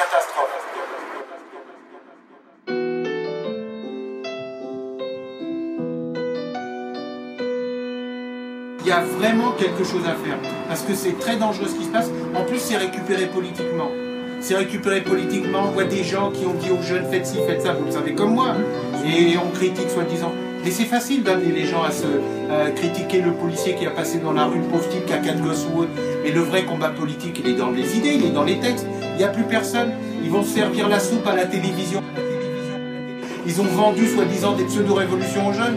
catastrophe. Il y a vraiment quelque chose à faire. Parce que c'est très dangereux ce qui se passe. En plus, c'est récupéré politiquement. C'est récupéré politiquement. On voit des gens qui ont dit aux jeunes faites ci, faites ça, vous le savez comme moi. Et on critique soi-disant. Mais c'est facile d'amener les gens à se critiquer le policier qui a passé dans la rue, le pauvre type qui a quatre gosses ou autre. Mais le vrai combat politique, il est dans les idées, il est dans les textes. N'y a plus personne. Ils vont servir la soupe à la télévision. Ils ont vendu soi-disant des pseudo-révolutions aux jeunes.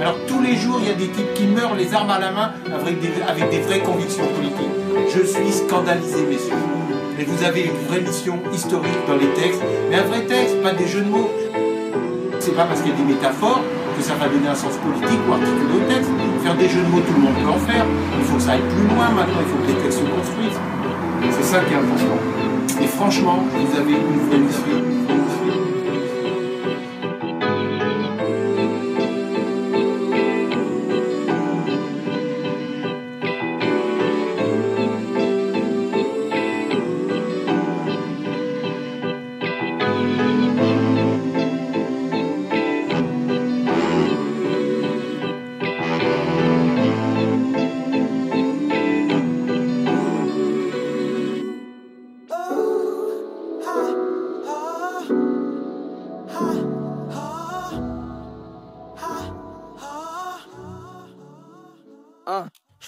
Alors tous les jours, il y a des types qui meurent les armes à la main avec des, avec des vraies convictions politiques. Je suis scandalisé, messieurs. Mais vous avez une vraie mission historique dans les textes. Mais un vrai texte, pas des jeux de mots. C'est pas parce qu'il y a des métaphores que ça va donner un sens politique ou articuler au texte. Faire des jeux de mots, tout le monde peut en faire. Il faut que ça aille plus loin maintenant, il faut que les textes se construisent. C'est ça qui est important. Et franchement, vous avez une vraie mission.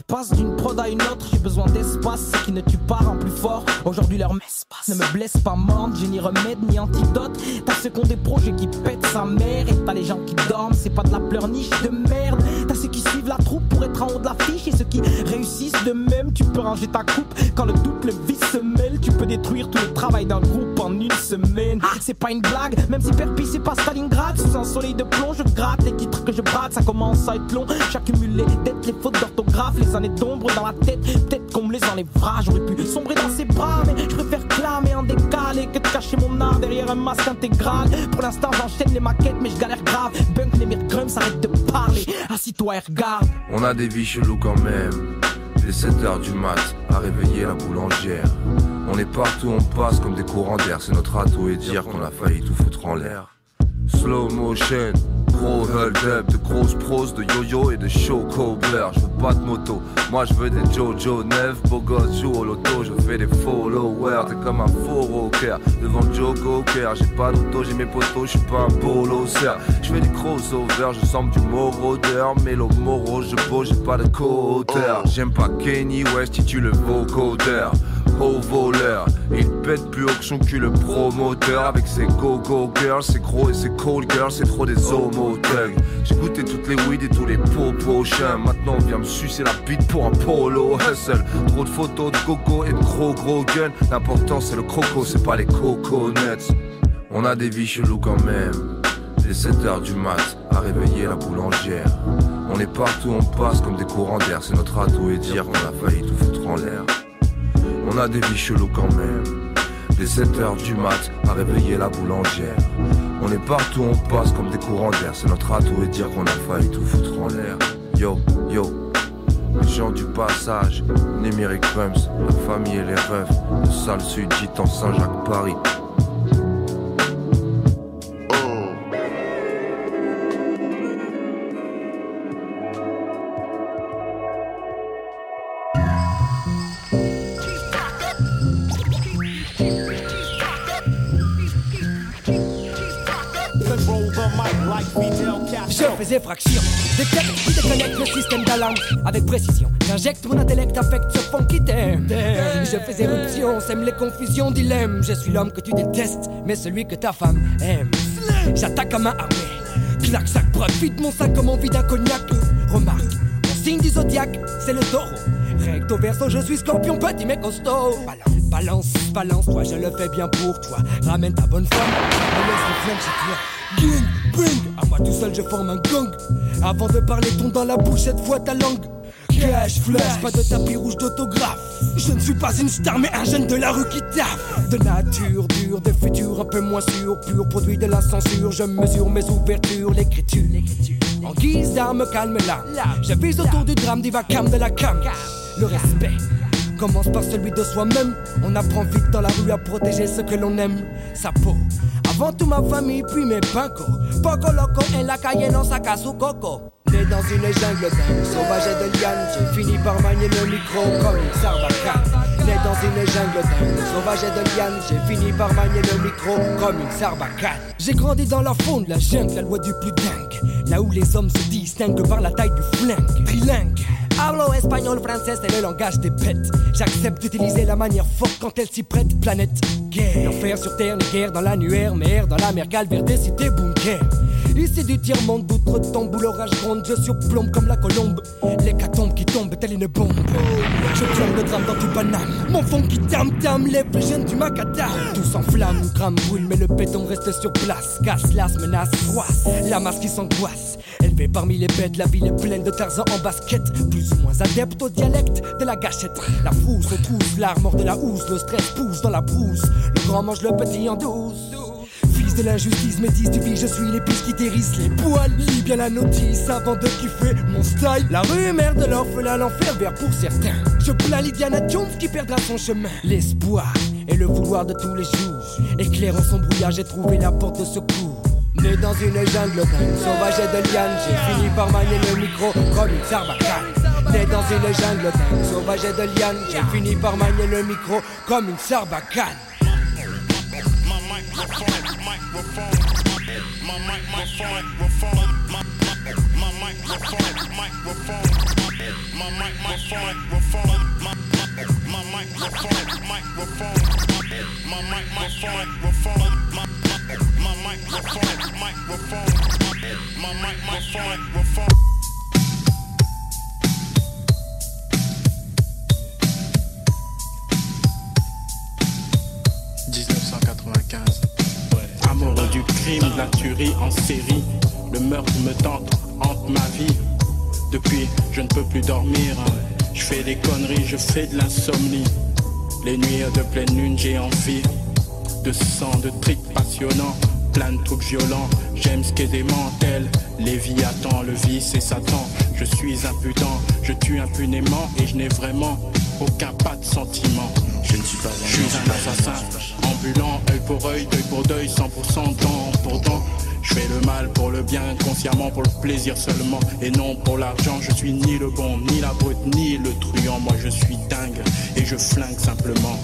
Passe d'une prod à une autre, j'ai besoin d'espace, ce qui ne tue pas rend plus fort. Aujourd'hui leur messe ne me blesse pas morde, j'ai ni remède ni antidote. T'as ceux qui ont des projets qui pètent sa mère, et t'as les gens qui dorment, c'est pas de la pleurniche de merde. Ceux qui suivent la troupe pour être en haut de l'affiche, et ceux qui réussissent de même. Tu peux ranger ta coupe quand le doute, le vice se mêle. Tu peux détruire tout le travail d'un groupe en une semaine. C'est pas une blague, même si Perpi c'est pas Stalingrad. Sous un soleil de plomb, je gratte les titres que je brade, ça commence à être long. J'accumule les dettes, les fautes d'orthographe, les années d'ombre dans la tête. Peut-être qu'on me les enlèvera, j'aurais pu sombrer dans ses bras, mais je préfère clamer en décalé que de cacher mon art derrière un masque intégral. Pour l'instant, j'enchaîne les maquettes, mais je galère grave. Bunk, les mire s'arrête de parler. Assis-toi On a des vies cheloues quand même. Les 7 heures du mat, à réveiller la boulangère. On est partout, on passe comme des courants d'air. C'est notre atout et dire qu'on a failli tout foutre en l'air. Slow motion, gros hold up, de grosses pros, de yo-yo et de show cobbler. Je veux pas de moto, moi je veux des Jojo neuf, beau gosse joue au loto, je fais des followers. T'es comme un faux rocker devant Joe Cocker. J'ai pas d'auto, j'ai mes potos, je suis pas un polo serre. Je fais du crossover, je sens du morodeur, mélo moro, je beau, j'ai pas de co-auteur. J'aime pas Kenny West, il tue le vocodeur au voleur. Il pète plus haut que son cul le promoteur. Avec ses go-go girls, ses gros et ses cold girls C'est trop des homo thugs J'ai goûté toutes les weed et tous les popos Maintenant on vient me sucer la bite pour un polo hustle. Trop de photos de coco et de gros gros guns. L'important c'est le croco, c'est pas les coconuts. On a des vies cheloues quand même. Les 7 heures du mat, à réveiller la boulangère. On est partout, on passe comme des courants d'air. C'est notre atout et dire qu'on a failli tout foutre en l'air on a des vies cheloues quand même. Des 7 heures du mat à réveiller la boulangère. On est partout, on passe comme des courants d'air. C'est notre atout et dire qu'on a failli tout foutre en l'air. Yo, yo. Les gens du passage, Néméric Crumbs, la famille et les rêves. Le sale sud, gitan Saint-Jacques, Paris. Je faisais fraction, détecte, je déconnecte le système d'alarme avec précision. J'injecte mon intellect, affecte ce fond qui t'aime. Je fais éruption, sème les confusions, dilemme. Je suis l'homme que tu détestes, mais celui que ta femme aime. J'attaque à main armée, clac, sac, profite mon sac comme envie d'un cognac. Remarque, mon signe du zodiaque, c'est le taureau. Recto verso, je suis scorpion, petit mais costaud. Balance, balance, balance, toi, je le fais bien pour toi. Ramène ta bonne femme, me laisse le flingue chez toi. À moi tout seul je forme un gang. Avant de parler, ton dans la bouche, cette fois ta langue. Cash, flash, pas de tapis rouge d'autographe. Je ne suis pas une star, mais un jeune de la rue qui taffe. De nature dure, de futur un peu moins sûr, pur produit de la censure. Je mesure mes ouvertures, l'écriture. En guise d'arme, calme là. Je vise autour du drame, divacam de la cam. Le respect commence par celui de soi-même. On apprend vite dans la rue à protéger ce que l'on aime, sa peau. Avant tout ma famille, puis mes pincos. Poco loco en la calle, non saca su coco. Né dans une jungle dingue, sauvage et de liane, j'ai fini par manier le micro comme une sarbacane. Né dans une jungle dingue, sauvage et de liane, j'ai fini par manier le micro comme une sarbacane. J'ai grandi dans la faune, la jungle, la loi du plus dingue. Là où les hommes se distinguent par la taille du flingue. Trilingue. Hablo espagnol, français, c'est le langage des bêtes. J'accepte d'utiliser la manière forte quand elle s'y prête. Planète, guerre. L'enfer sur terre, une guerre dans l'annuaire, mer dans la mer, calvaire des cités, bunker. Ici du tiers-monde d'outre-tombe où l'orage je surplombe comme la colombe. L'hécatombe qui tombe telle une bombe. Je plombe le drame dans tout Paname. Mon fond qui tam-tam, les plus du macadam. Tout s'enflamme, gramme brûle, mais le béton reste sur place. Casse, las, menace, froisse. La masse qui s'angoisse. Élevé parmi les bêtes, la ville est pleine de Tarzan en basket. Plus ou moins adepte au dialecte de la gâchette. La frousse retrousse l'armor de la housse, le stress pousse dans la brousse. Le grand mange le petit en douce. De l'injustice, métis du je suis l'épice qui hérisse les poils. Lis bien la notice avant de kiffer mon style. La rue mère de l'orphelin, l'enfer vert pour certains. Je plains Lydiana Jones qui perdra son chemin. L'espoir et le vouloir de tous les jours. Éclairant son brouillard, j'ai trouvé la porte de secours. Né dans une jungle sauvage et de liane, j'ai fini par manier le micro comme une sarbacane. Né dans une jungle sauvage et de liane, j'ai fini par manier le micro comme une sarbacane. my microphone, microphone, my my microphone, microphone, my microphone, microphone, my my microphone, microphone, my microphone, microphone, my my microphone, microphone, my microphone, microphone. Crime, la tuerie en série. Le meurtre me tente, hante ma vie. Depuis, je ne peux plus dormir. Je fais des conneries, je fais de l'insomnie. Les nuits de pleine lune, j'ai envie de sang, de tripes passionnants, plein de trucs violents. J'aime ce qu'est des mantelles, Léviathan, le vice et Satan. Je suis impudent, je tue impunément et je n'ai vraiment aucun pas de sentiment. Je ne suis pas Je suis un assassin, ambulant, œil pour œil, deuil pour deuil, 100% dent pour dent. Je fais le mal pour le bien, consciemment pour le plaisir seulement, et non pour l'argent. Je suis ni le bon, ni la brute, ni le truand. Moi je suis dingue et je flingue simplement.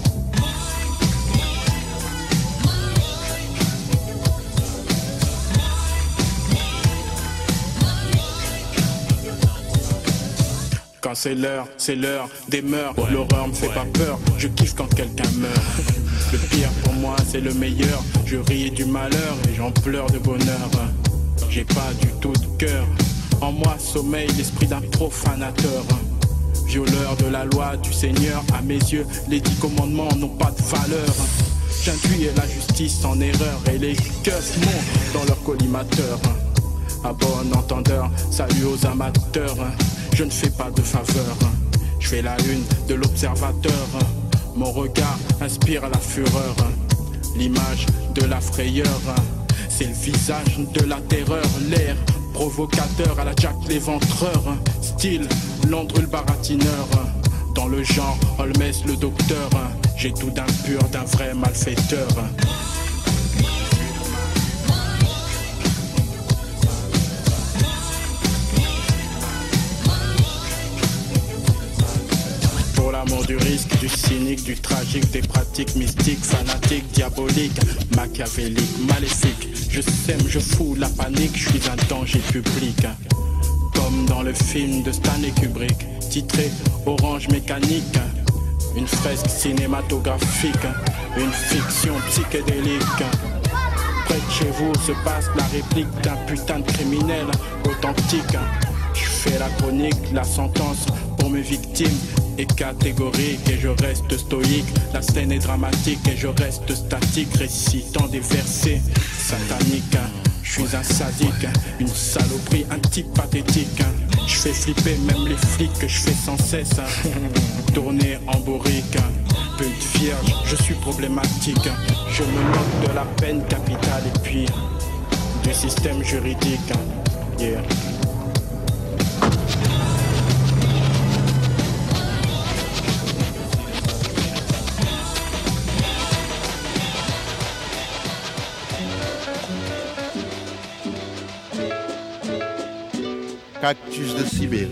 C'est l'heure, c'est l'heure des mœurs. L'horreur me fait pas peur, je kiffe quand quelqu'un meurt. Le pire pour moi, c'est le meilleur. Je ris du malheur et j'en pleure de bonheur. J'ai pas du tout de cœur. En moi sommeille l'esprit d'un profanateur. Violeur de la loi du Seigneur, à mes yeux, les dix commandements n'ont pas de valeur. J'induis la justice en erreur et les keufs montent dans leur collimateur. À bon entendeur, salut aux amateurs. Je ne fais pas de faveur. Je fais la une de l'observateur. Mon regard inspire la fureur. L'image de la frayeur. C'est le visage de la terreur. L'air provocateur à la Jack l'éventreur. Style Landru baratineur. Dans le genre Holmes le docteur. J'ai tout d'un pur, d'un vrai malfaiteur. Du risque, du cynique, du tragique, des pratiques mystiques, fanatiques, diaboliques, machiavéliques, maléfiques. Je sème, je fous la panique, je suis un danger public. Comme dans le film de Stanley Kubrick, titré Orange Mécanique. Une fresque cinématographique, une fiction psychédélique. Près de chez vous se passe la réplique d'un putain de criminel authentique. Je fais la chronique, la sentence pour mes victimes est catégorique et je reste stoïque. La scène est dramatique et je reste statique, récitant des versets sataniques. Je suis un sadique, une saloperie, un type pathétique. Je fais flipper même les flics que je fais sans cesse. Tourner en bourrique, pute vierge, je suis problématique. Je me moque de la peine capitale et puis du système juridique. Yeah. Cactus de Sibérie.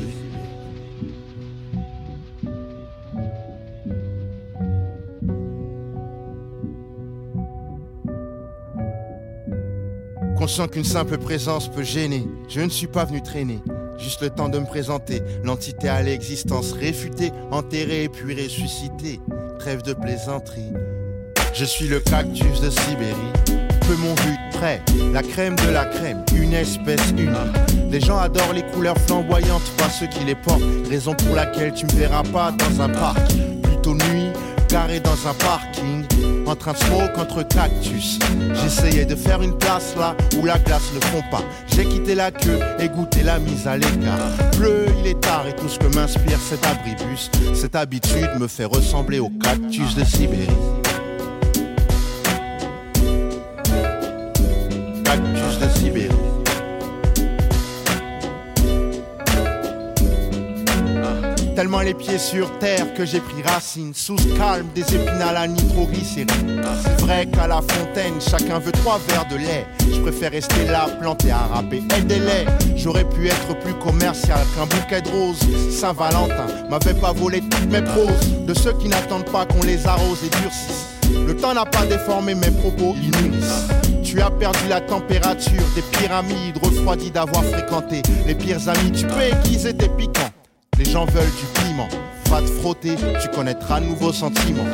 Conscient qu'une simple présence peut gêner, je ne suis pas venu traîner. Juste le temps de me présenter, l'entité à l'existence réfutée, enterrée et puis ressuscitée. Trêve de plaisanterie. Je suis le cactus de Sibérie. Mon de près, la crème de la crème, une espèce unique. Les gens adorent les couleurs flamboyantes, pas ceux qui les portent. Raison pour laquelle tu me verras pas dans un parc. Plutôt nuit, garé dans un parking en train de smoke entre cactus. J'essayais de faire une place là où la glace ne fond pas. J'ai quitté la queue et goûté la mise à l'écart. Bleu, il est tard et tout ce que m'inspire cet abribus, cette habitude me fait ressembler au cactus de Sibérie. Sibérie. Tellement les pieds sur terre que j'ai pris racine. Sous ce calme des épinales à nitroglycérine C'est vrai qu'à la fontaine chacun veut trois verres de lait. Je préfère rester là planté à râper. Et des laits J'aurais pu être plus commercial qu'un bouquet de roses. Saint-Valentin m'avait pas volé toutes mes proses. De ceux qui n'attendent pas qu'on les arrose et durcisse. Le temps n'a pas déformé mes propos, ils. Tu as perdu la température des pyramides, refroidi d'avoir fréquenté les pires amis. Tu peux qu'ils étaient piquants. Les gens veulent du piment. Va te frotter, tu connaîtras de nouveaux sentiments.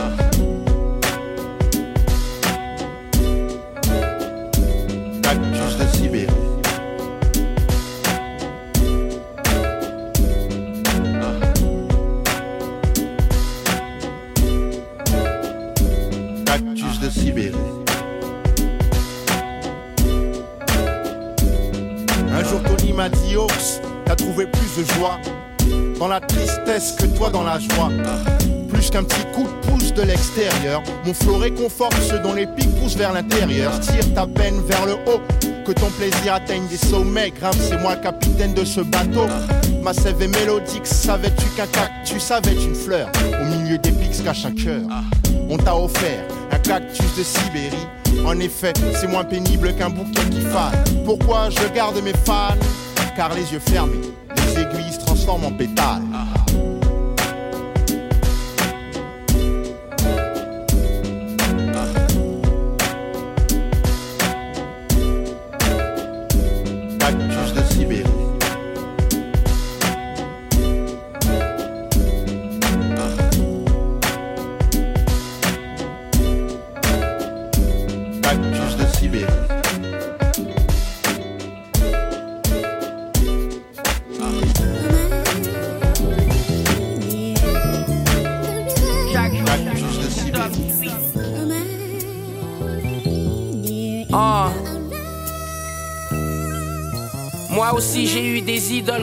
Plus de joie dans la tristesse que toi dans la joie. Plus qu'un petit coup de pouce de l'extérieur, mon flot réconforte ceux dont les pics poussent vers l'intérieur. Tire ta peine vers le haut, que ton plaisir atteigne des sommets. Grimpe, c'est moi capitaine de ce bateau. Ma sève est mélodique, savais-tu qu'un cactus savais une fleur Au milieu des pics se cache un cœur. On t'a offert un cactus de Sibérie. En effet, c'est moins pénible qu'un bouquet qui fane. Pourquoi je garde mes fans? Car les yeux fermés, les aiguilles se transforment en pétales.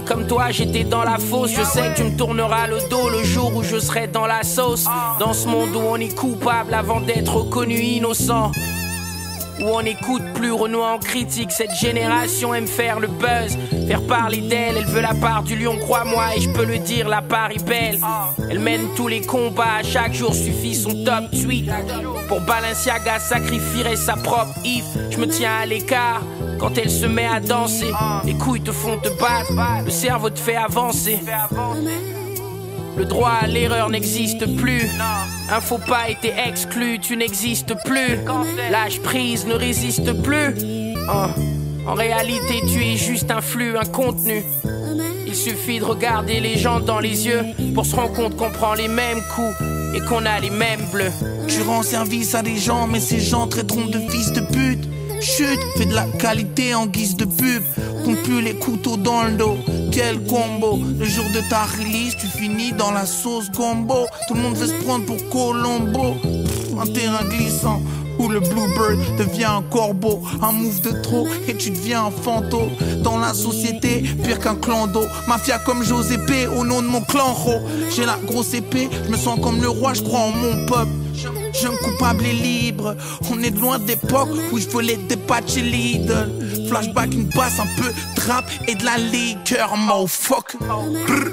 Comme toi, j'étais dans la fosse. Je sais que tu me tourneras le dos le jour où je serai dans la sauce. Dans ce monde où on est coupable avant d'être reconnu innocent. Où on n'écoute plus Renoir en critique, cette génération aime faire le buzz, faire parler d'elle, elle veut la part du lion, crois-moi, et je peux le dire, la part est belle. Elle mène tous les combats, chaque jour suffit son top tweet. Pour Balenciaga sacrifierait sa propre if, je me tiens à l'écart. Quand elle se met à danser, les couilles te font te battre, le cerveau te fait avancer. Le droit à l'erreur n'existe plus. Un faux pas était exclu, tu n'existes plus. Lâche prise ne résiste plus. Oh. En réalité, tu es juste un flux, un contenu. Il suffit de regarder les gens dans les yeux pour se rendre compte qu'on prend les mêmes coups et qu'on a les mêmes bleus. Tu rends service à des gens, mais ces gens traiteront de fils de pute. Chut, fais de la qualité en guise de pub. Qu'on pue les couteaux dans le dos. Quel combo. Le jour de ta release, tu finis dans la sauce combo. Tout le monde veut se prendre pour Colombo. Un terrain glissant. Où le bluebird devient un corbeau, un move de trop et tu deviens un fantôme. Dans la société, pire qu'un clan d'eau. Mafia comme Josépé au nom de mon clan. J'ai la grosse épée, je me sens comme le roi, je crois en mon peuple. Jeune coupable et libre, on est de loin d'époque où je volais des patchs Lidl. Flashback, une basse, un peu trap et de la liqueur. Brr.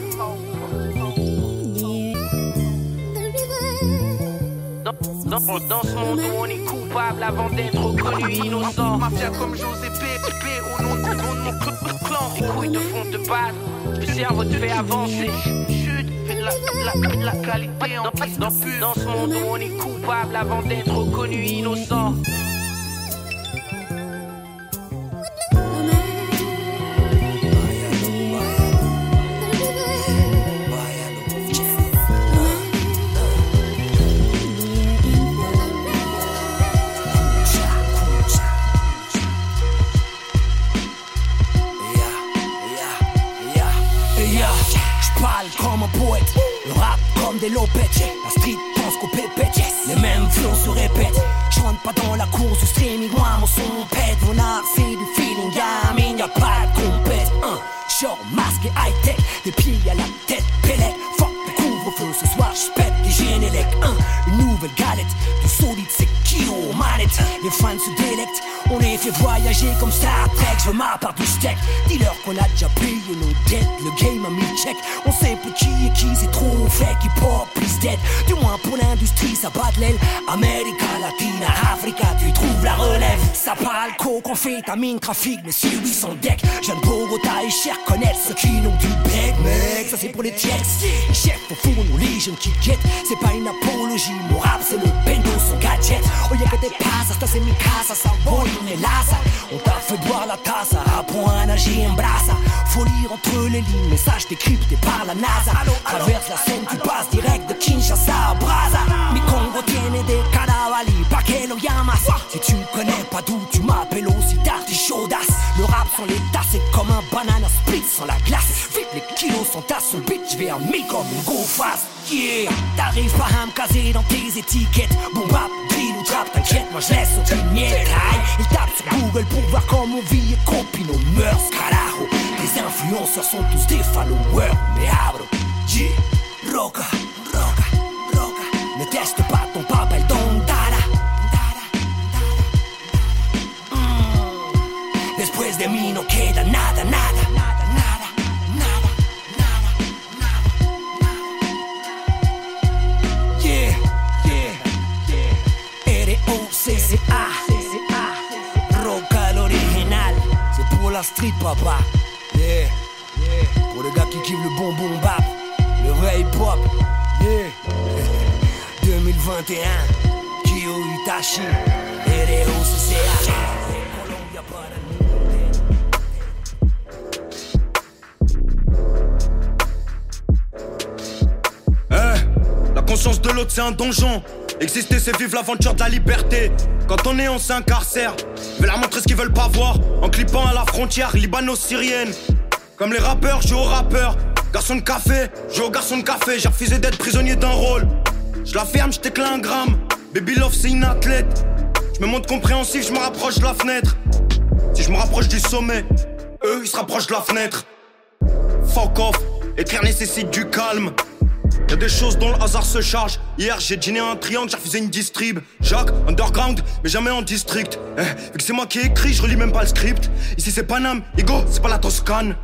Dans, dans ce monde où on est coupable avant d'être reconnu innocent. Mafia comme José Pépé au nom, au nom de mon clan. Les couilles te font te battre, le cerveau te fait avancer. La, la, la qualité en Dans, guise dans, pub. dans ce monde où on est coupable avant d'être reconnu innocent. On fait ta mine trafic, mais si oui son Le rap sans les tasses, c'est comme un banana split sans la glace. Vite, les kilos sont à son bitch, je vais en mi comme une go fast. Yeah, t'arrives pas à me caser dans tes étiquettes. Bon rap, drill ou trap, t'inquiète, moi je laisse aucune miette. Aïe, il tape sur Google pour voir comment on vit et copie nos mœurs, carajo. Les influenceurs sont tous des followers, mais abro. Yeah, roca, roca, roca. Ne teste la street, papa. Pour le gars qui kiffe le bon bon bap. Le vrai hip hop. Yeah. 2021. Kyo Itachi. Eh, la conscience de l'autre c'est un donjon. Exister c'est vivre l'aventure de la liberté. Quand on est on s'incarcère. Vais leur montrer ce qu'ils veulent pas voir. En clippant à la frontière libano-syrienne. Comme les rappeurs, je aux rappeurs. Garçon de café, je au garçon de café. J'ai refusé d'être prisonnier d'un rôle. Je la ferme, je t'éclate un gramme. Baby Love c'est une athlète. Je me montre compréhensif, je me rapproche de la fenêtre. Si je me rapproche du sommet, eux ils se rapprochent de la fenêtre. Fuck off, écrire nécessite du calme. Y'a des choses dont le hasard se charge. Hier j'ai dîné un triangle, j'ai refusé une distrib. Jacques, underground, mais jamais en district. Eh, vu que c'est moi qui écris, je relis même pas le script. Ici c'est Paname, Igo, c'est pas la Toscane.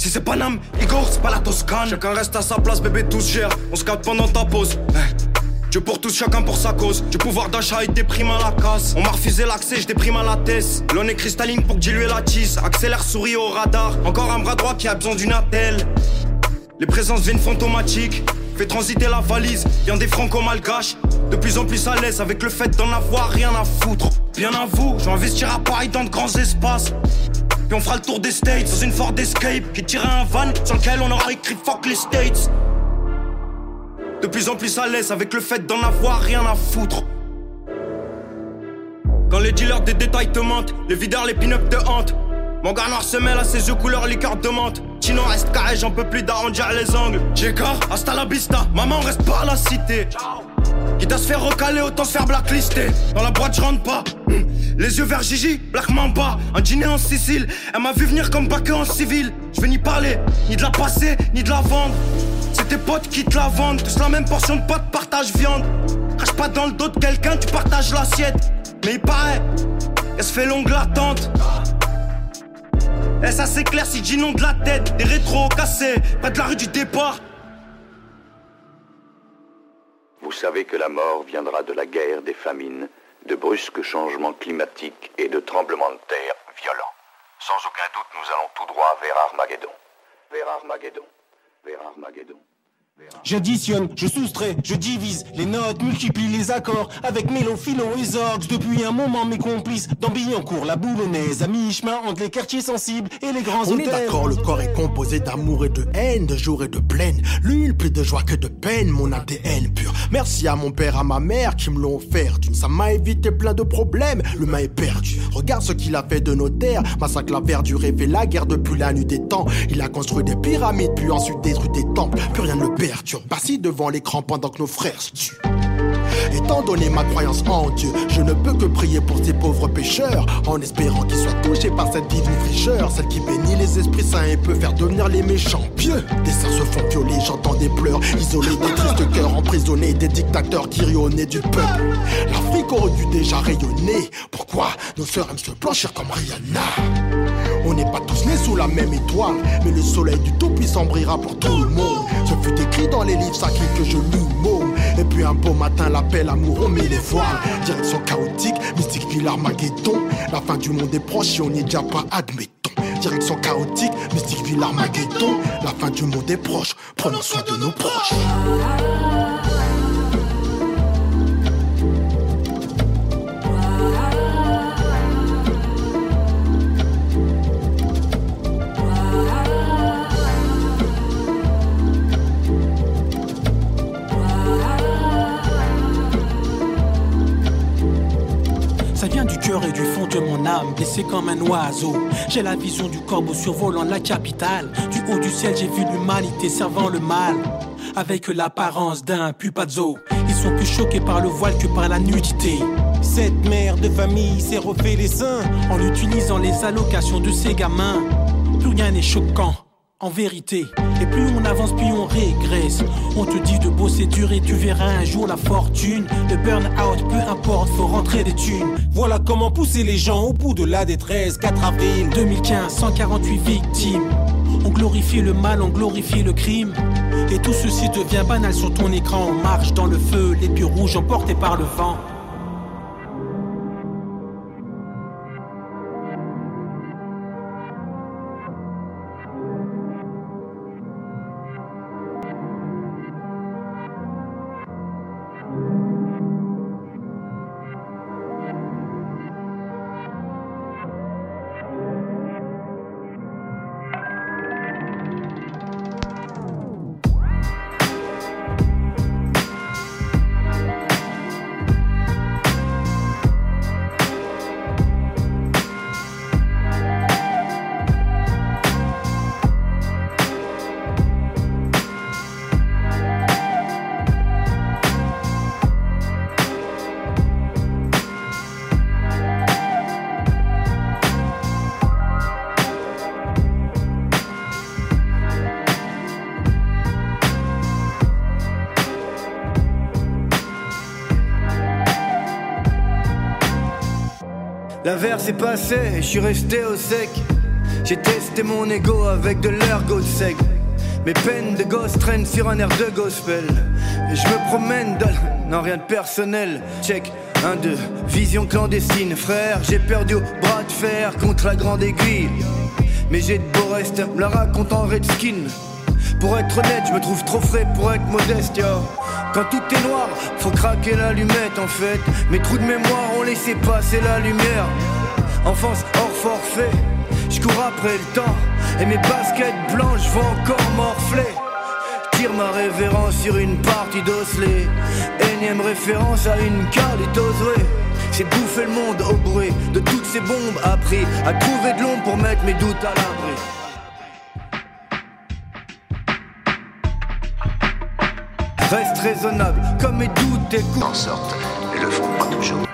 Si c'est Paname, Igor, c'est pas la Toscane. Chacun reste à sa place, bébé, tous gère. On se capte pendant ta pause. Eh, Dieu pour tous, chacun pour sa cause. Du pouvoir d'achat, il déprime à la casse. On m'a refusé l'accès, je déprime à la thèse. L'on est cristalline pour diluer la tisse. Accélère, souris au radar. Encore un bras droit qui a besoin d'une attelle. Les présences viennent fantomatiques. Fais transiter la valise, vient des franco-malgaches. De plus en plus à l'aise avec le fait d'en avoir rien à foutre. Bien à vous, je à Paris dans de grands espaces. Puis on fera le tour des States dans une Ford Escape qui tirait un van sur lequel on aura écrit fuck les States. De plus en plus à l'aise avec le fait d'en avoir rien à foutre. Quand les dealers des détails te mentent, les videurs, les pin-up te hantent. Mon gars noir se mêle à ses yeux couleur liqueur de menthe. Chino reste carré, j'en peux plus d'arrondir les angles. JK, hasta la vista, maman reste pas à la cité. Quitte à se faire recaler, autant se faire blacklister. Dans la boîte, je rentre pas. Hum. Les yeux vers Gigi, Black Mamba. Un dîner en Sicile, elle m'a vu venir comme baquet en civil. Je vais ni parler, ni de la passer, ni de la vendre. C'est tes potes qui te la vendent, tous la même portion de potes, partage viande. Crache pas dans le dos de quelqu'un, tu partages l'assiette. Mais il paraît, elle se fait longue l'attente. Et ça s'éclaire si j'ai nom de la tête, des rétros cassés, près de la rue du départ. Vous savez que la mort viendra de la guerre, des famines, de brusques changements climatiques et de tremblements de terre violents. Sans aucun doute, nous allons tout droit vers Armageddon. Vers Armageddon. Vers Armageddon. J'additionne, je soustrais, je divise les notes, multiplie les accords avec Mélo, Philo et Zorgs. Depuis un moment, mes complices dans Billancourt, la boulonnaise, à mi-chemin entre les quartiers sensibles et les grands On hôtels. est d'accord, le corps est composé d'amour et de haine, de jour et de plaine. L'une plus de joie que de peine, mon ADN pur. Merci à mon père, à ma mère qui me l'ont offert. Ça m'a évité plein de problèmes. L'humain est perdu. Regarde ce qu'il a fait de nos terres. Massacre la verdure et fait la guerre depuis la nuit des temps. Il a construit des pyramides, puis ensuite détruit des temples. Plus rien ne le perturbe. Assis devant l'écran pendant que nos frères se tuent. Étant donné ma croyance en Dieu, je ne peux que prier pour ces pauvres pécheurs, en espérant qu'ils soient touchés par cette divine fraîcheur, celle qui bénit les esprits saints et peut faire devenir les méchants pieux. Des sœurs se font violer, j'entends des pleurs, isolés des tristes cœurs, emprisonnés, des dictateurs qui rionnaient du peuple. L'Afrique aurait dû déjà rayonner. Pourquoi nos sœurs aiment se blanchir comme Rihanna? On n'est pas tous nés sous la même étoile, mais le soleil du Tout-Puissant brillera pour tout le monde. Ce fut écrit dans les livres sacrés que je loue, môme. Et puis un beau matin, l'appel amour, on met les voiles. Direction chaotique, mystique ville Armageddon. La fin du monde est proche et on n'y est déjà pas, admettons. Direction chaotique, mystique ville Armageddon. La fin du monde est proche, prenons soin de nos proches. Et du fond de mon âme, blessé comme un oiseau. J'ai la vision du corbeau survolant la capitale. Du haut du ciel, j'ai vu l'humanité servant le mal. Avec l'apparence d'un pupazzo. Ils sont plus choqués par le voile que par la nudité. Cette mère de famille s'est refait les seins. En utilisant les allocations de ses gamins. Plus rien n'est choquant. En vérité, et plus on avance, plus on régresse. On te dit de bosser dur et tu verras un jour la fortune. Le burn-out, peu importe, faut rentrer des thunes. Voilà comment pousser les gens au bout de la détresse. 4 avril 2015, 148 victimes. On glorifie le mal, on glorifie le crime. Et tout ceci devient banal sur ton écran. On marche dans le feu, les pieds rouges emportés par le vent. Passé je suis resté au sec. J'ai testé mon ego avec de l'ergot sec. Mes peines de gosse traînent sur un air de gospel. Et je me promène dans. Rien de personnel. Check. Un, deux, vision clandestine, frère. J'ai perdu au bras de fer contre la grande aiguille. Mais j'ai de beaux restes, me la raconte en redskin. Pour être honnête, je me trouve trop frais pour être modeste. Quand tout est noir, faut craquer l'allumette en fait. Mes trous de mémoire ont laissé passer la lumière. Enfance hors forfait, je cours après le temps. Et mes baskets blanches vont encore morfler. Tire ma révérence sur une partie d'osselet. Énième référence à une calitos, ouais. C'est bouffer le monde au bruit de toutes ces bombes appris à trouver de l'ombre pour mettre mes doutes à l'abri. Reste raisonnable, comme mes doutes écoute. En sorte, le toujours.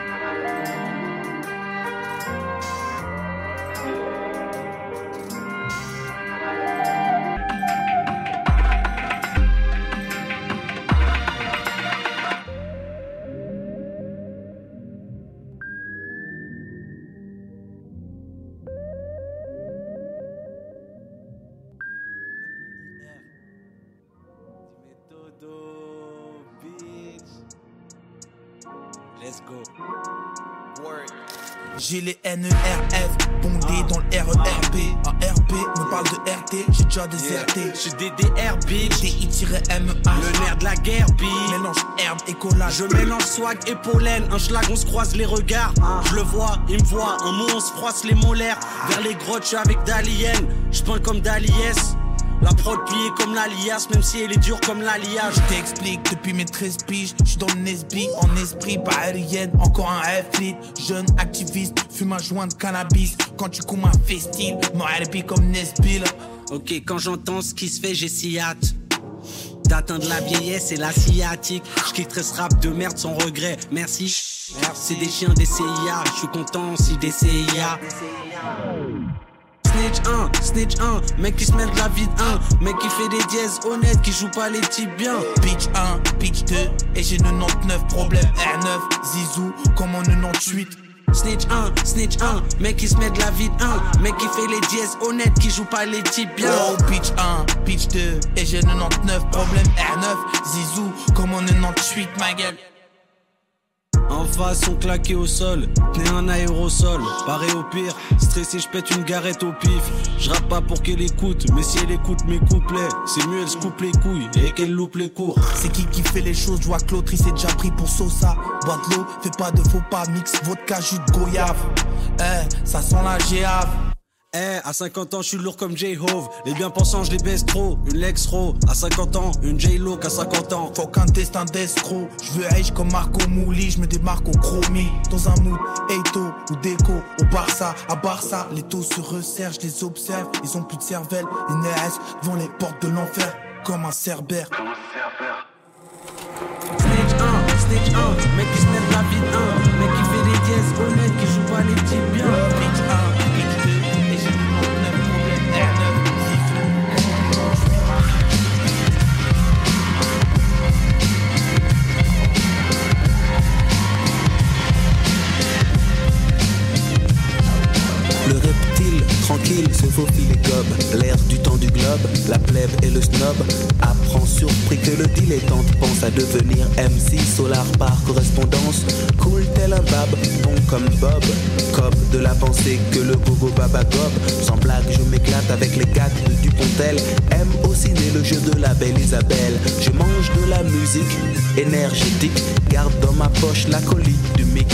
J'ai les NERF bondés dans le RERB. Un RP me parle de RT, j'ai déjà déserté. J'ai des DRB, DI-MEH. le nerf de la guerre, B. Mélange herbe et collage. Je mélange swag et pollen, un schlag, on se croise les regards. Je le vois, il me voit, un mot, on se froisse les molaires. Vers les grottes, je suis avec Dalien, je peins comme Daliès. La prod pliée comme l'alias, même si elle est dure comme l'alliage. Je t'explique, depuis mes 13 piges, je suis dans le Nesby, en esprit, pas aérienne, encore un F-lit. Jeune activiste, fume un joint de cannabis. Quand tu coumes un festil, mon RP comme Nesbill. Ok, quand j'entends ce qui se fait, j'ai si hâte d'atteindre la vieillesse et la sciatique. Je quitterai ce rap de merde sans regret. Merci. C'est des chiens des CIA. Je suis content aussi des CIA. Snitch 1, Snitch 1, mec qui se mêle de la vie de 1, mec qui fait des dièses honnêtes, qui joue pas les types bien. Pitch 1, pitch 2, et j'ai 99 problèmes. R9, Zizou, comme en 98. Snitch 1, Snitch 1, mec qui se met de la vie de 1, mec qui fait les dièses honnêtes, qui joue pas les types bien. Oh, pitch 1, pitch 2, et j'ai 99 problèmes. R9, Zizou, comme en 98, ma gueule. En face, on claqué au sol, tenez un aérosol. Pareil au pire, stressé, je pète une garette au pif. Je rappe pas pour qu'elle écoute, mais si elle écoute mes couplets, c'est mieux elle se coupe les couilles et qu'elle loupe les cours. C'est qui qui fait les choses, je vois que l'autre il s'est déjà pris pour Sosa. Bois de l'eau, fais pas de faux pas, mix vodka, jus de goyave. Eh, ça sent la géave. Eh, à 50 ans, je suis lourd comme J-Hove. Les bien pensants, je les baisse trop. Une Lex Ro. À 50 ans, une J-Lo qu'à 50 ans. Faut qu'un destin d'escroc. Je veux riche comme Marco Mouli, je me démarque au chromie. Dans un mood, Eito ou Déco. Au Barça, à Barça, les taux se resserrent, je les observe. Ils ont plus de cervelle, une RS devant les portes de l'enfer. Comme un cerbère. Stage 1, stage 1, mec qui se met de la vie de 1, mec qui fait des dièses honnêtes, qui joue pas les types Le reptile, tranquille, se faufile et gobe. L'air du temps du globe, la plèbe et le snob. Apprend surpris que le dilettante pense à devenir MC Solar par correspondance. Cool tel un bab, bon comme Bob. Cob de la pensée que le gogo baba gobe. Sans blague je m'éclate avec les gags de Dupontel. Aime au ciné le jeu de la belle Isabelle. Je mange de la musique énergétique. Garde dans ma poche la colis du mic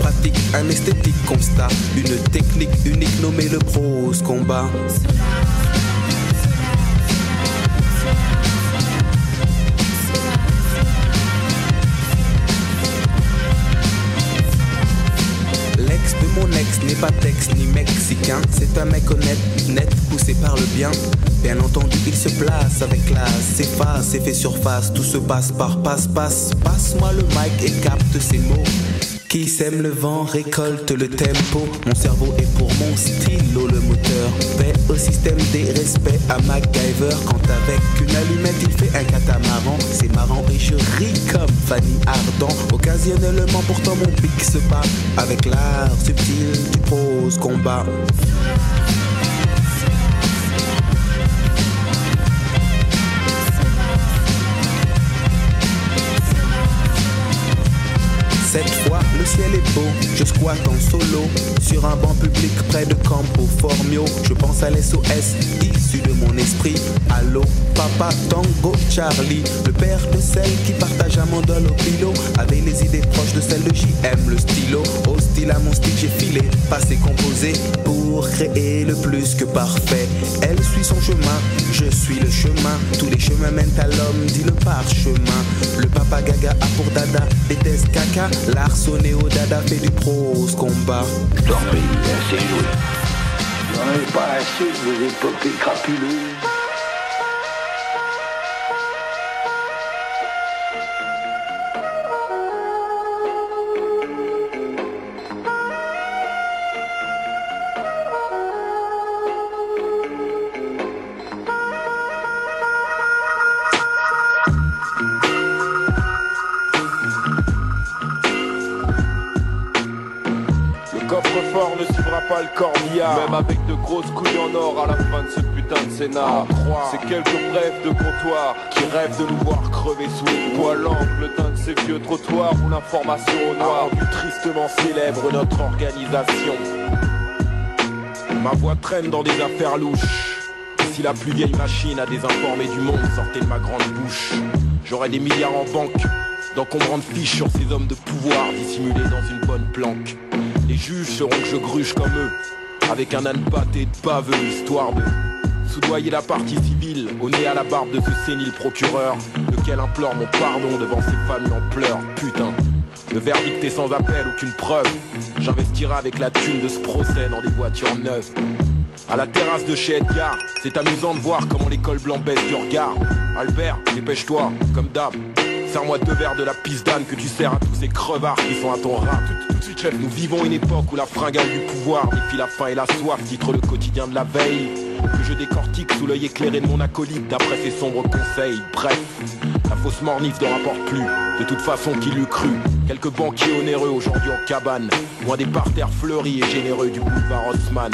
pratique, un esthétique constat, une technique unique nommée le prose combat. L'ex de mon ex n'est pas texte ni mexicain, c'est un mec honnête, net, poussé par le bien. Bien entendu, il se place avec classe, s'efface et fait surface, tout se passe par passe-passe. Passe-moi le mic et capte ces mots. Qui sème le vent récolte le tempo. Mon cerveau est pour mon stylo le moteur. Paix au système des respects à MacGyver. Quand avec une allumette il fait un catamaran. C'est marrant et je ris comme Fanny Ardent. Occasionnellement pourtant mon pic se bat. Avec l'art subtil du prose combat. Cette fois, le ciel est beau, je squatte en solo. Sur un banc public près de Campo Formio. Je pense à l'SOS, issu de mon esprit. Allô, papa, tango, Charlie. Le père de celle qui partage un mandol au pilo Avait les idées proches de celles de JM, le stylo. Hostile à mon style, j'ai filé, passé composé Créer le plus que parfait. Elle suit son chemin, je suis le chemin. Tous les chemins mènent à l'homme, dit le parchemin Le papa gaga a pour dada déteste caca. L'arçonné au dada fait du prose combat. Dormez, assez joué. Pas assez. C'est quelques brefs de comptoir qui rêvent de nous voir crever sous les poids l'angle d'un de ces vieux trottoirs où l'information au noir du tristement célèbre notre organisation. Ma voix traîne dans des affaires louches. Si la plus vieille machine a désinformé du monde sortait de ma grande bouche, j'aurais des milliards en banque, d'encombrantes fiches sur ces hommes de pouvoir dissimulés dans une bonne planque. Les juges seront que je gruge comme eux, avec un âne pâté de paveux, histoire de soudoyer la partie civile, au nez à la barbe de ce sénile procureur, lequel implore mon pardon devant ses familles en pleurs, putain. Le verdict est sans appel, aucune preuve. J'investirai avec la thune de ce procès dans des voitures neuves. À la terrasse de chez Edgar, c'est amusant de voir comment l'école blanc baisse du regard. Albert, dépêche-toi, comme d'hab. Serre-moi deux verres de la pisse d'âne que tu sers à tous ces crevards qui sont à ton rat. Nous vivons une époque où la fringale du pouvoir défie la faim et la soif, titre le quotidien de la veille. Que je décortique sous l'œil éclairé de mon acolyte d'après ses sombres conseils. Bref, la fausse mornif ne rapporte plus. De toute façon, qui l'eût cru Quelques banquiers onéreux aujourd'hui en cabane, loin des parterres fleuris et généreux du boulevard Haussmann.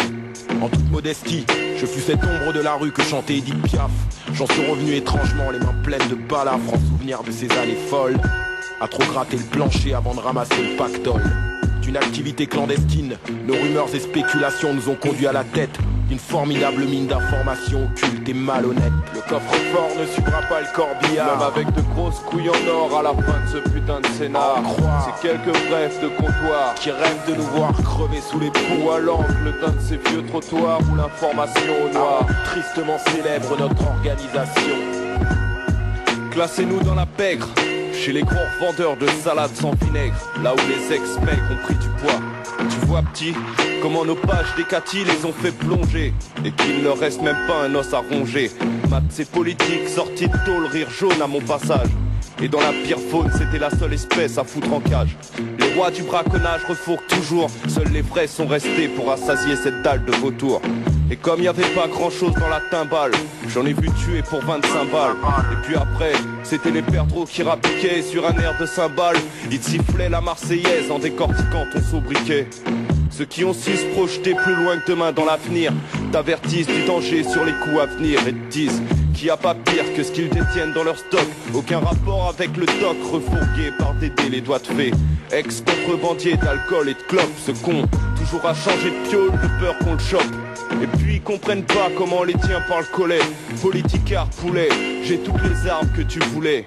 En toute modestie, je fus cette ombre de la rue que chantait Edith Piaf. J'en suis revenu étrangement, les mains pleines de balafres en souvenir de ces années folles. À trop gratter le plancher avant de ramasser le pactole. D'une activité clandestine, nos rumeurs et spéculations nous ont conduits à la tête d'une formidable mine d'informations occultes et malhonnêtes. Le coffre-fort ne suivra pas le corbillard, même avec de grosses couilles en or à la fin de ce putain de Sénat. C'est quelques brefs de comptoir qui rêvent de nous voir crever sous les poux à l'angle d'un de ces vieux trottoirs où l'information au noir tristement célèbre notre organisation. Classez-nous dans la pègre, chez les gros vendeurs de salades sans vinaigre, là où les ex-mecs ont pris du poids. Tu vois petit, comment nos pages décatis les ont fait plonger et qu'il ne reste même pas un os à ronger. Maths et politique sortis de tôle, rire jaune à mon passage. Et dans la pire faune, c'était la seule espèce à foutre en cage. Les rois du braconnage refourquent toujours, seuls les vrais sont restés pour assasier cette dalle de vautour. Et comme il n'y avait pas grand chose dans la timbale, j'en ai vu tuer pour 25 balles. Et puis après, c'était les perdreaux qui rappiquaient sur un air de cymbale. Ils sifflaient la Marseillaise en décortiquant ton sobriquet. Ceux qui ont su se projeter plus loin que demain dans l'avenir t'avertissent du danger sur les coups à venir et te disent qu'il n'y a pas pire que ce qu'ils détiennent dans leur stock? Aucun rapport avec le doc refourgué par Dédé les doigts de fée. Ex-contrebandier d'alcool et de clopes, ce con, toujours à changer de piole de peur qu'on le chope. Et puis ils comprennent pas comment les tiens par le collet. Politicard, poulet, j'ai toutes les armes que tu voulais.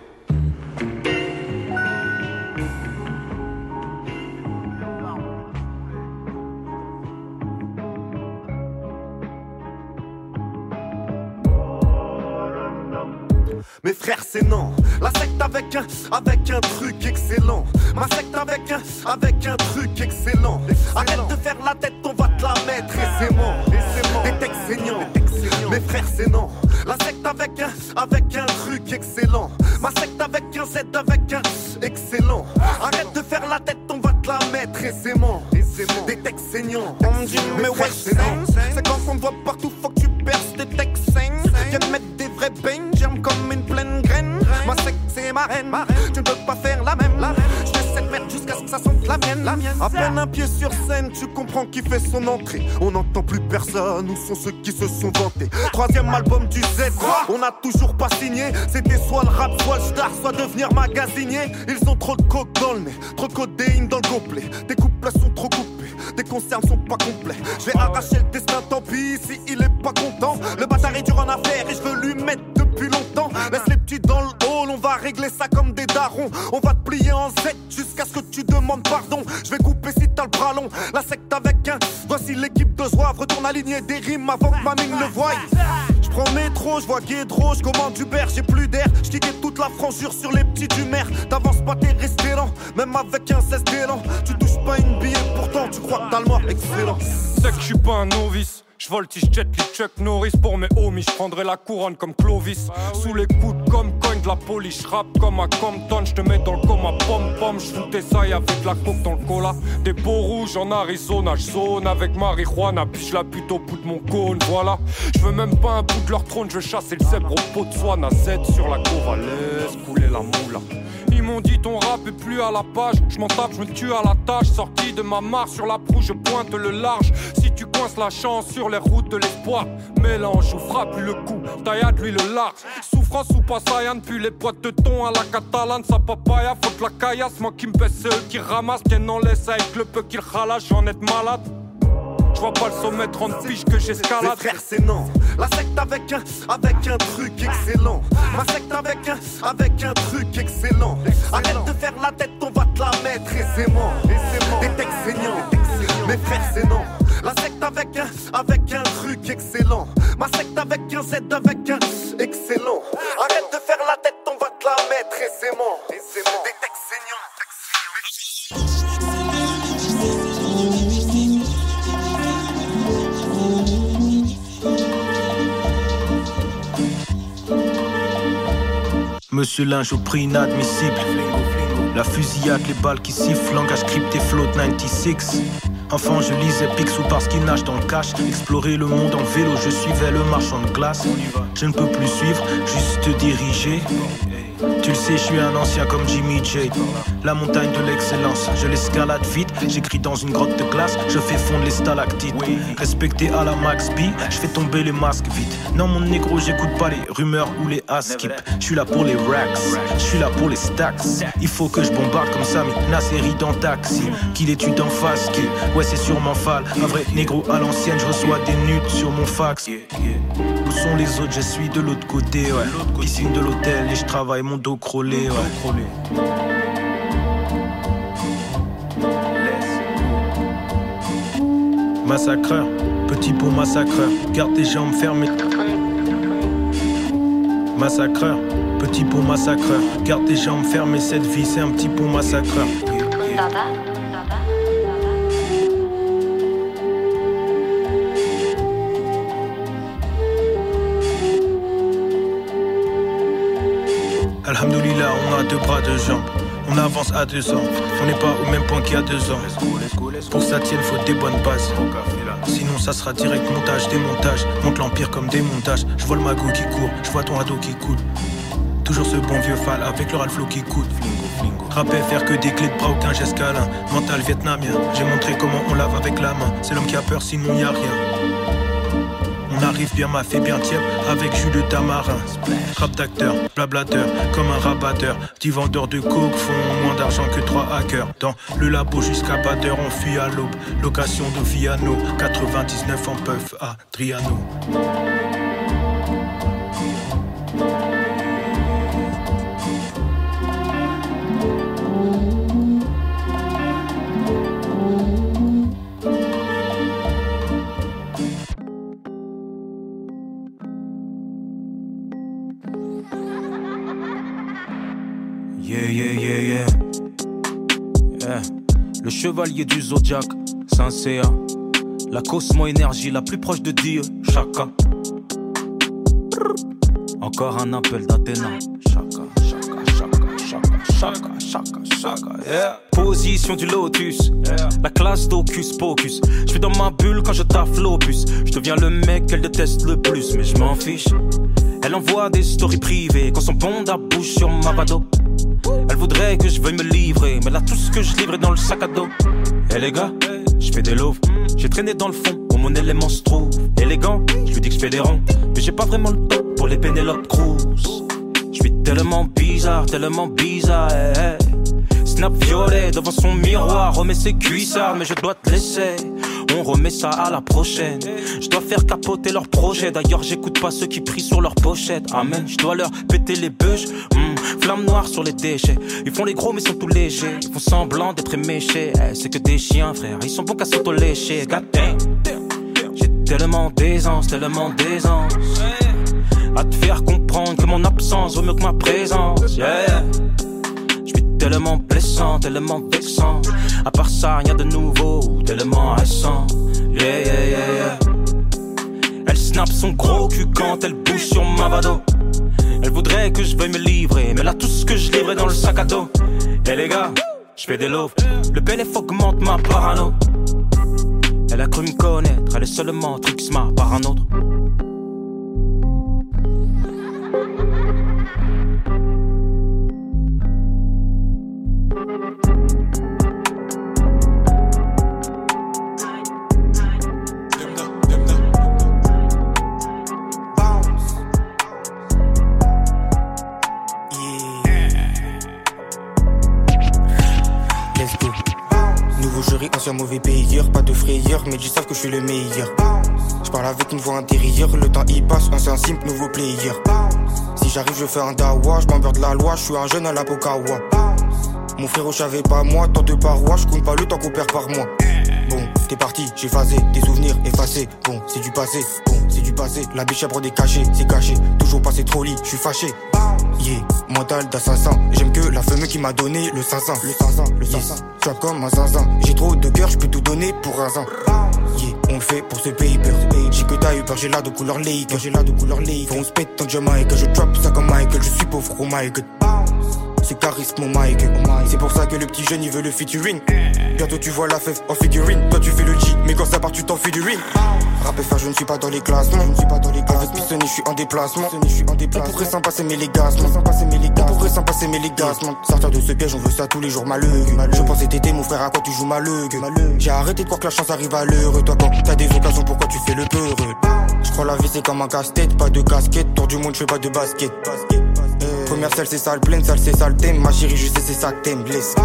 Mes frères, c'est non. La secte avec un, avec un truc excellent. Ma secte avec un, avec un truc excellent. Arrête de faire la tête, on va te la mettre. Des textes Mes frères, c'est non. La secte avec un, avec un truc excellent. Ma secte avec un Z, avec un excellent. Arrête de faire la tête, on va te la mettre aisément. Des textes saignants. On me dit, mais ouais, c'est non. C'est quand on te voit partout, faut que tu perces des textes sains. Viens mettre des vrais beignes, germe comme une pleine graine. Ma secte, c'est ma reine. Tu ne peux pas faire la même. Ça la mienne. La mienne. À peine un pied sur scène, tu comprends qui fait son entrée. On n'entend plus personne, où sont ceux qui se sont vantés? Troisième album du Z, on n'a toujours pas signé. C'était soit le rap, soit le star, soit devenir magasinier. Ils ont trop de coke dans le nez, trop de codéine dans le complet. Tes couples sont trop coupés. Tes concerts ne sont pas complets. Je vais arracher le destin, tant pis si il est pas content. Le bâtard est dur en affaire et je veux lui mettre depuis longtemps. Laisse les régler ça comme des darons. On va te plier en Z jusqu'à ce que tu demandes pardon. Je vais couper si t'as le bras long. La secte avec un. Voici l'équipe de Zouave. Retourne aligner des rimes avant que ma le voie. Je prends métro, je vois Guédro, je commande Uber, j'ai plus d'air. Je toute la France, jure sur les petits du maire. T'avances pas, t'es resté lent, même avec un 16 d'élan. Tu touches pas une billet, pourtant tu crois que t'as le excellent. C'est que je suis pas un novice. Je voltige jet les Chuck Norris pour mes homies. Je prendrai la couronne comme Clovis. Sous les coudes comme coin de la police. Je rappe comme à Compton. Je te mets dans le coma pom pom. Je foutais ça avec la coke dans le cola. Des beaux rouges en Arizona. Je zone avec marijuana. Puis je la bute au bout de mon cône. Voilà. Je veux même pas un bout de leur trône. Je chasser le zèbre au pot de soie. Z sur la cour. Laisse couler la moula. Ils m'ont dit ton rap est plus à la page. Je m'en tape, je me tue à la tâche. Sorti de ma mare sur la proue, je pointe le large. Si tu coinces la chance sur les les routes de l'espoir. Mélange ou frappe le coup, taillade lui le large. Souffrance ou pas puis les boîtes de thon à la catalane, sa papaya, faut la caillasse. Moi qui me baisse, ceux qui ramassent, tiennent en laisse avec le peu qu'il ralasse, j'en ai malade. Je vois pas le sommet 30 piges que j'escalade. frère, c'est non. La secte avec un, avec un truc excellent. Ma secte avec un, avec un truc excellent. Arrête de faire la tête, on va te la mettre aisément. Des textes saignants. Mes frères, c'est non. Z avec un excellent. Arrête de faire la tête, on va te la mettre aisément. Des textes Monsieur Linge au prix inadmissible. La fusillade, les balles qui sifflent, langage crypté, float 96. Enfant, je lisais Picsou parce qu'il nage dans le cash. Explorer le monde en vélo, je suivais le marchand de glace. Je ne peux plus suivre, juste diriger. Je suis un ancien comme Jimmy J. La montagne de l'excellence, je l'escalade vite. J'écris dans une grotte de glace, je fais fondre les stalactites. Respecté à la Max B, je fais tomber les masques vite. Non, mon négro, j'écoute pas les rumeurs ou les askip. Je suis là pour les racks, je suis là pour les stacks. Il faut que je bombarde comme ça, mais la série dans Taxi. Qu'il étude en face, que ouais, c'est sûrement fall. Un vrai négro à l'ancienne, je reçois des nudes sur mon fax. Où sont les autres? Je suis de l'autre côté, ouais. De l'hôtel et je travaille mon dos crôlé, ouais. Massacreur, petit pour massacreur, garde tes jambes fermées. Massacreur, petit pour massacreur, garde tes jambes fermées. Cette vie, c'est un petit pour massacreur. Alhamdoulilah, on a deux bras, deux jambes. On avance à deux ans. On n'est pas au même point qu'il y a deux ans. Pour que ça tienne, faut des bonnes bases. Sinon, ça sera direct montage, démontage. Monte l'empire comme démontage. Je vois le magot qui court, je vois ton ado qui coule. Toujours ce bon vieux fal avec le ralflo qui coûte. Rappel, faire que des clés de bras, aucun geste câlin. Mental vietnamien, j'ai montré comment on lave avec la main. C'est l'homme qui a peur, sinon y a rien. On arrive bien fait bien tiep avec jus de tamarin. Rap d'acteur, blablateur, comme un rabatteur. Petit vendeur de coke font moins d'argent que trois hackers. Dans le labo jusqu'à batteur, on fuit à l'aube. Location de Viano, 99 en puff à Triano. Chevalier du zodiaque, Saint La cosmo-énergie la plus proche de Dieu, Chaka. Encore un appel d'Athéna. Chaka, chaka, chaka, chaka, chaka, chaka, yeah. Position du lotus, la classe d'Ocus Pocus. Je suis dans ma bulle quand je taffe l'opus. Je deviens le mec qu'elle déteste le plus, mais je m'en fiche. Elle envoie des stories privées quand son bond bouche sur ma vado. Elle voudrait que je veuille me livrer, mais là tout ce que je livre est dans le sac à dos. Et les gars, je fais des loaves, j'ai traîné dans le fond où mon élément se trouve. Élégant, je lui dis que je fais des ronds, mais j'ai pas vraiment le temps pour les Penelope Cruz. Je suis tellement bizarre, tellement bizarre. Eh, eh. Snap violet devant son miroir, remet ses cuissards, mais je dois te laisser. On remet ça à la prochaine. Je dois faire capoter leur projet. D'ailleurs, j'écoute pas ceux qui prient sur leur pochette. Amen. Je dois leur péter les bûches. Hmm, flamme noire sur les déchets. Ils font les gros, mais sont tout légers. Ils font semblant d'être éméchés. Eh, c'est que des chiens, frère. Ils sont bons qu'à s'auto-lécher. J'ai tellement d'aisance, tellement d'aisance. À te faire comprendre que mon absence vaut mieux que ma présence. Tellement blessant, tellement vexant. À part ça, rien de nouveau, tellement récent. Yeah, yeah, yeah, yeah. Elle snap son gros cul quand elle bouge sur ma vado. Elle voudrait que je veuille me livrer, mais là tout ce que je livre dans le sac à dos. Eh les gars, je fais des loaves, le BLF augmente ma parano. Elle a cru me connaître, elle est seulement Trixma par un autre. Jury, ancien mauvais payeur, pas de frayeur, mais ils savent que je suis le meilleur. Je parle avec une voix intérieure, le temps y passe, on un simple nouveau player. Si j'arrive, je fais un dawa, je de la loi, je suis un jeune à la Pokawa. Mon frère, je pas moi, tant de parois, je compte pas le temps qu'on perd par mois. Bon, t'es parti, j'ai phasé, des souvenirs effacés. Bon, c'est du passé, bon, c'est du passé. La biche pour des cachets, c'est caché. Toujours passé trop lit, je suis fâché. Mental d'assassin. J'aime que la femme qui m'a donné le 500. Le 500, le 500. Tu comme un zinzin. J'ai trop de cœur, je peux tout donner pour un zin. Yeah, on le fait pour ce paper. J'ai que t'as eu peur, j'ai là de couleur lake. J'ai là de couleur lake. Faut on se pète tant que je Je drop ça comme Michael, je suis pauvre, oh my c'est charisme mon mic. C'est pour ça que le petit jeune il veut le featuring. Bientôt tu vois la fève en figurine. Toi tu fais le G, mais quand ça part tu t'en fais du ring. Rap faire, je ne suis pas dans les classements. Je ne suis pas dans les classements. Avec je suis en déplacement. Je suis en déplacement. On pourrait s'en passer mes légassements. On pourrait s'en passer mes légassements. Sortir de ce piège, on veut ça tous les jours malheureux. Je pensais t'aider mon frère, à quoi tu joues malheureux. J'ai arrêté de croire que la chance arrive à l'heure. Toi quand t'as des occasions, pourquoi tu fais le peureux? Je crois la vie c'est comme un casse-tête, pas de casquette. Tour du monde, je fais pas de basket. Première salle c'est sale pleine, salle c'est sale thème. Ma chérie, je sais c'est ça que t'aimes, blesse.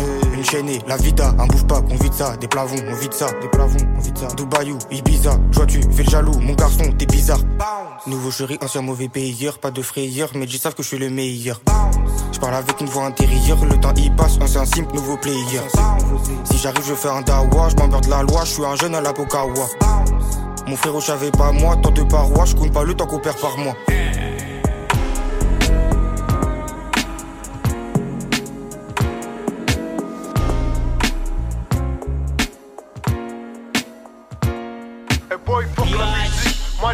Euh, une chaînée, la vida, un bouffe pas, qu'on vide ça. Des plavons, on vide ça, des plavons, on vide ça. Dubaïou, Ibiza, toi tu fais le jaloux, mon garçon, t'es bizarre. Nouveau chéri, ancien mauvais payeur, pas de frayeur, mais ils savent que je suis le meilleur. Je parle avec une voix intérieure, le temps y passe, on un simple nouveau player. Si j'arrive, je fais un dawa, je de la loi, je suis un jeune à la Pokawa. Mon frère, je savais pas moi, tant de parois, je compte pas le temps qu'on perd par. Moi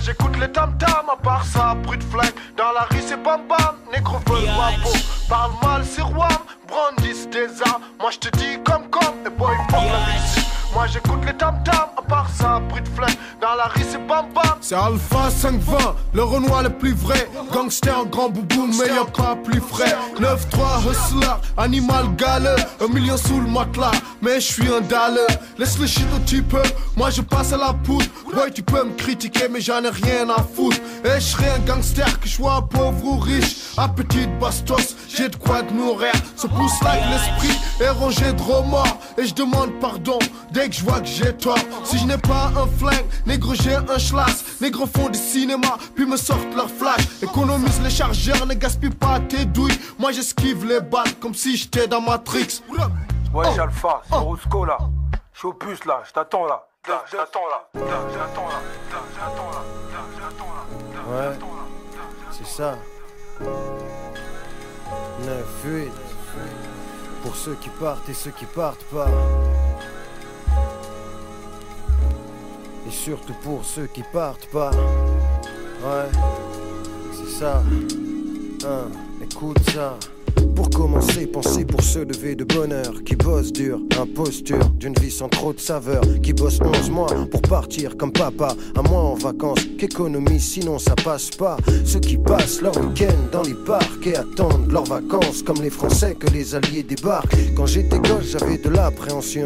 j'écoute les tam tam, à part ça, bruit de flingue. Dans la rue c'est bam bam, négro veut guapo. Parle mal, c'est roi, brandissent des armes. Moi je te dis comme comme, et boy, fuck la musique. Moi j'écoute les tam tam, à part ça, bruit de flingue. Dans la rue c'est bam bam. C'est Alpha 520, le Renoir le plus vrai. Gangster, grand boubou, meilleur pas plus frais. 9-3 hustler, animal galeux. Un million sous le matelas, mais je suis un dalle. Laisse le shit petit peu, moi je passe à la poudre. Ouais, tu peux me critiquer, mais j'en ai rien à foutre. Et je serai un gangster, que je sois pauvre ou riche. À petite bastos, j'ai de quoi de nourrir. Se pousse like l'esprit est rangé de remords. Et je demande pardon dès que je vois que j'ai tort. Si je n'ai pas un flingue, négro j'ai un schlass. Négro font du cinéma, puis me sortent leur flash. Économise les chargeurs, ne gaspille pas tes douilles. Moi j'esquive les balles comme si j'étais dans Matrix. Ouais, oh, Alpha, c'est oh. là. Je suis au puce là, je t'attends là. Là, je t'attends là. Là, là. Là, là. Là, là. Ouais, c'est ça. 9-8. Pour ceux qui partent et ceux qui partent pas. Et surtout pour ceux qui partent pas. Ouais, c'est ça. Hein, écoute ça. Pour commencer, pensez pour se lever de bonheur, qui bosse dur, imposture d'une vie sans trop de saveur, qui bosse 11 mois pour partir comme papa, un mois en vacances, qu'économise sinon ça passe pas. Ceux qui passent leur week-end dans les parcs et attendent leurs vacances, comme les Français que les Alliés débarquent. Quand j'étais gosse, j'avais de l'appréhension,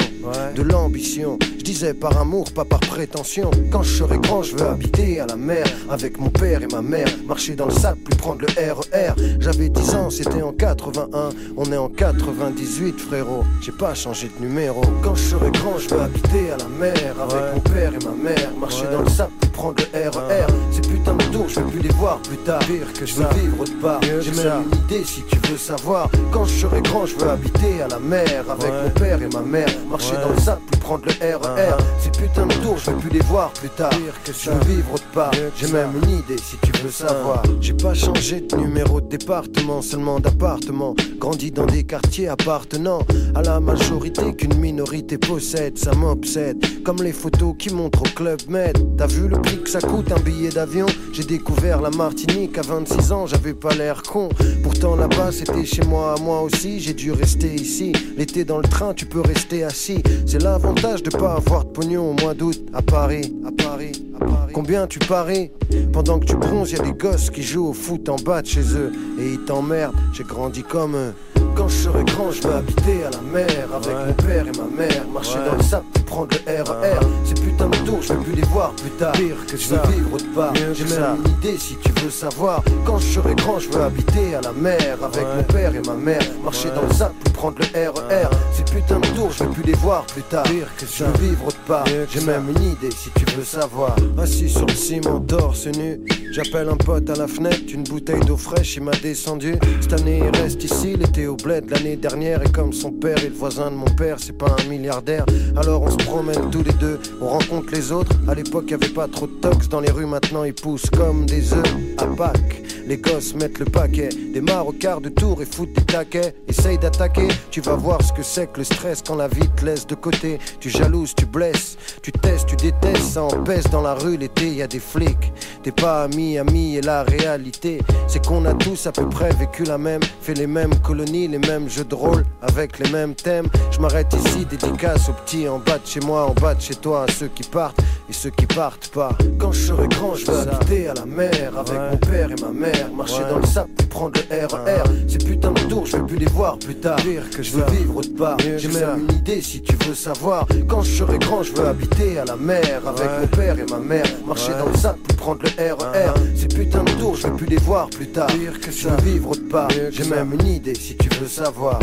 de l'ambition. Je disais par amour, pas par prétention. Quand je serai grand, je veux habiter à la mer avec mon père et ma mère, marcher dans le sable, plus prendre le RER. E j'avais 10 ans, c'était en 81, on est en 98 frérot, j'ai pas changé de numéro. Quand je serai grand, je veux habiter à la mer avec mon père et ma mère, marcher dans le sable prendre le RER. Ces putains de tours, je veux plus les voir plus tard. Pire que je veux vivre autre part. J'ai même une idée si tu veux savoir. Quand je serai grand, je veux habiter à la mer avec mon père et ma mère, marcher dans le sable prendre le RER. Ces putains de tours, je veux plus les voir plus tard. Que je veux vivre autre part. J'ai même une idée si tu veux savoir. J'ai pas changé de numéro de département, seulement d'appartement. Grandi dans des quartiers appartenant à la majorité qu'une minorité possède. Ça m'obsède, comme les photos qui montrent au club Med. T'as vu le prix que ça coûte un billet d'avion? J'ai découvert la Martinique à 26 ans, j'avais pas l'air con. Pourtant là-bas c'était chez moi, moi aussi, j'ai dû rester ici. L'été dans le train, tu peux rester assis. C'est l'avantage de pas avoir de pognon au mois d'août à Paris, à Paris, à Paris. Combien tu paries? Pendant que tu bronzes, y a des gosses qui jouent au foot en bas de chez eux et ils t'emmerdent. J'ai grandi comme eux. Quand je serai grand, je veux habiter à la mer avec mon père et ma mère, marcher dans le sable, prendre le RER. Ces putains de tours, je veux plus les voir plus tard. Pire que je veux vivre autre part. J'ai même une idée si tu veux savoir. Quand je serai grand, je veux habiter à la mer avec mon père et ma mère, marcher dans le sable, prendre le RER. Ces putains de tours, je vais plus les voir plus tard. Pire que je veux vivre autre part. J'ai même une idée si tu veux savoir. Assis sur le ciment, torse nu. J'appelle un pote à la fenêtre, une bouteille d'eau fraîche, il m'a descendu. Cette année, il reste ici, était au l'année dernière. Et comme son père et le voisin de mon père, c'est pas un milliardaire. Alors on se promène tous les deux, on rencontre les autres. À l'époque, y avait pas trop de tox dans les rues, maintenant ils poussent comme des œufs à Pâques. Les gosses mettent le paquet, démarrent au quart de tour et foutent des taquets. Essaye d'attaquer, tu vas voir ce que c'est que le stress quand la vie te laisse de côté. Tu jalouses, tu blesses, tu testes, tu détestes, ça empêche dans la rue l'été, y a des flics. T'es pas ami, ami, et la réalité, c'est qu'on a tous à peu près vécu la même, fait les mêmes colonies, les mêmes jeux de rôle, avec les mêmes thèmes. Je m'arrête ici, dédicace aux petits en bas de chez moi, en bas de chez toi, à ceux qui partent et ceux qui partent pas. Quand je serai grand, je veux habiter à la mer avec mon père et ma mère, marcher dans le sable puis prendre le RER. Ces putains de tours, je vais plus les voir plus tard. Pire que je veux vivre autre part. J'ai même une idée si tu veux savoir. Quand je serai grand, je veux habiter à la mer avec mon père et ma mère, marcher dans le sable puis prendre le RER. Ces putains de tours, je vais plus les voir plus tard. Pire que je veux vivre autre part. J'ai même une idée si tu veux savoir.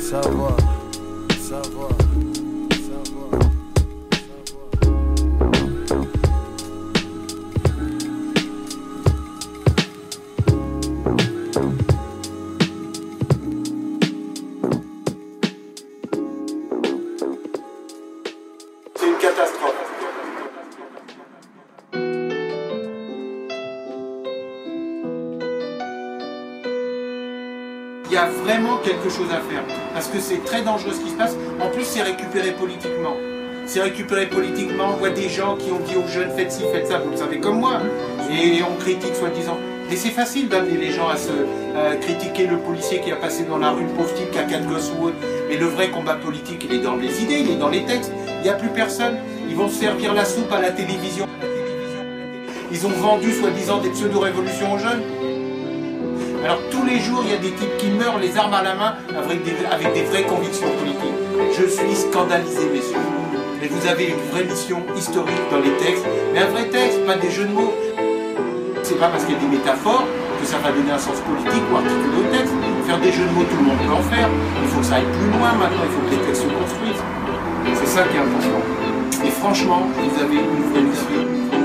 Savoir, savoir. Chose à faire. Parce que c'est très dangereux ce qui se passe. En plus, c'est récupéré politiquement. C'est récupéré politiquement. On voit des gens qui ont dit aux jeunes faites ci, faites ça, vous le savez comme moi. Et on critique soi-disant. Mais c'est facile d'amener les gens à se à critiquer le policier qui a passé dans la rue, le pauvre type qui a quatre gosses ou autre. Mais le vrai combat politique, il est dans les idées, il est dans les textes. Il n'y a plus personne. Ils vont servir la soupe à la télévision. Ils ont vendu soi-disant des pseudo-révolutions aux jeunes. Tous les jours, il y a des types qui meurent les armes à la main avec des, avec des vraies convictions politiques. Je suis scandalisé, messieurs. Mais vous avez une vraie mission historique dans les textes. Mais un vrai texte, pas des jeux de mots. C'est pas parce qu'il y a des métaphores que ça va donner un sens politique ou articuler au texte. Faire des jeux de mots, tout le monde peut en faire. Il faut que ça aille plus loin maintenant, il faut que les textes se construisent. C'est ça qui est important. Et franchement, vous avez une vraie mission.